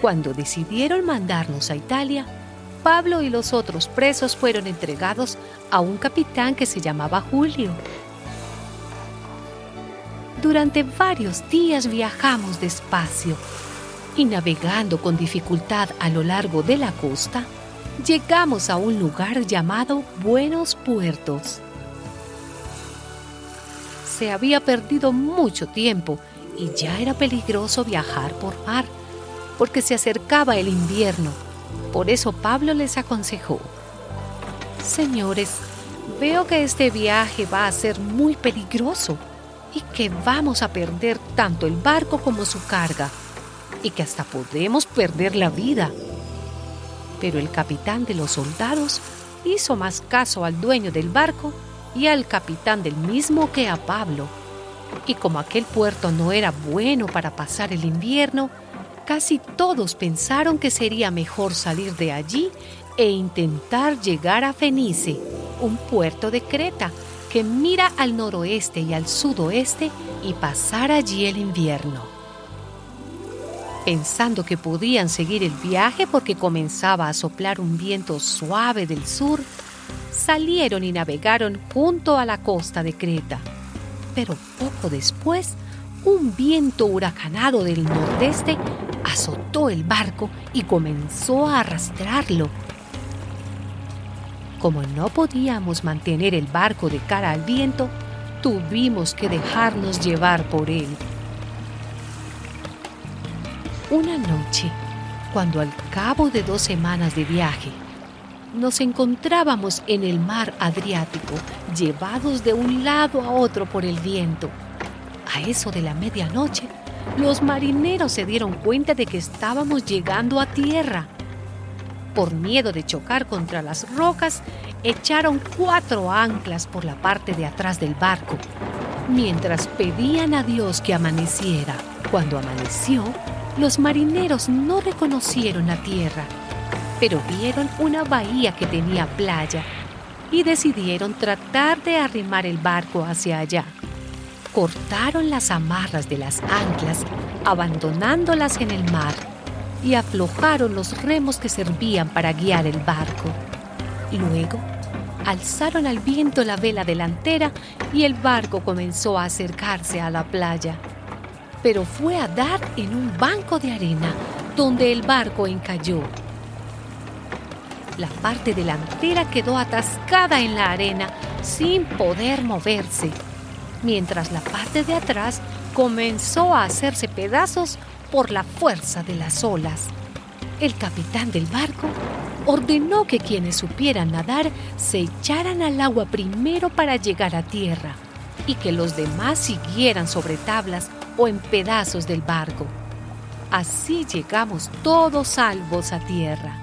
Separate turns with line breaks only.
Cuando decidieron mandarnos a Italia, Pablo y los otros presos fueron entregados a un capitán que se llamaba Julio. Durante varios días viajamos despacio y navegando con dificultad a lo largo de la costa, llegamos a un lugar llamado Buenos Puertos. Se había perdido mucho tiempo y ya era peligroso viajar por mar, porque se acercaba el invierno. Por eso Pablo les aconsejó, Señores, veo que este viaje va a ser muy peligroso y que vamos a perder tanto el barco como su carga y que hasta podemos perder la vida. Pero el capitán de los soldados hizo más caso al dueño del barco y al capitán del mismo que a Pablo. Y como aquel puerto no era bueno para pasar el invierno, casi todos pensaron que sería mejor salir de allí e intentar llegar a Fenice, un puerto de Creta que mira al noroeste y al sudoeste y pasar allí el invierno. Pensando que podían seguir el viaje porque comenzaba a soplar un viento suave del sur, salieron y navegaron junto a la costa de Creta. Pero poco después, un viento huracanado del nordeste azotó el barco y comenzó a arrastrarlo como no podíamos mantener el barco de cara al viento, tuvimos que dejarnos llevar por él. Una noche, cuando al cabo de dos semanas de viaje, nos encontrábamos en el mar Adriático, llevados de un lado a otro por el viento. A eso de la medianoche, los marineros se dieron cuenta de que estábamos llegando a tierra por miedo de chocar contra las rocas, echaron cuatro anclas por la parte de atrás del barco, mientras pedían a Dios que amaneciera. Cuando amaneció, los marineros no reconocieron la tierra, pero vieron una bahía que tenía playa y decidieron tratar de arrimar el barco hacia allá. Cortaron las amarras de las anclas, abandonándolas en el mar y aflojaron los remos que servían para guiar el barco. Luego, alzaron al viento la vela delantera y el barco comenzó a acercarse a la playa. Pero fue a dar en un banco de arena donde el barco encalló. La parte delantera quedó atascada en la arena sin poder moverse, mientras la parte de atrás comenzó a hacerse pedazos por la fuerza de las olas. El capitán del barco ordenó que quienes supieran nadar se echaran al agua primero para llegar a tierra y que los demás siguieran sobre tablas o en pedazos del barco. Así llegamos todos salvos a tierra.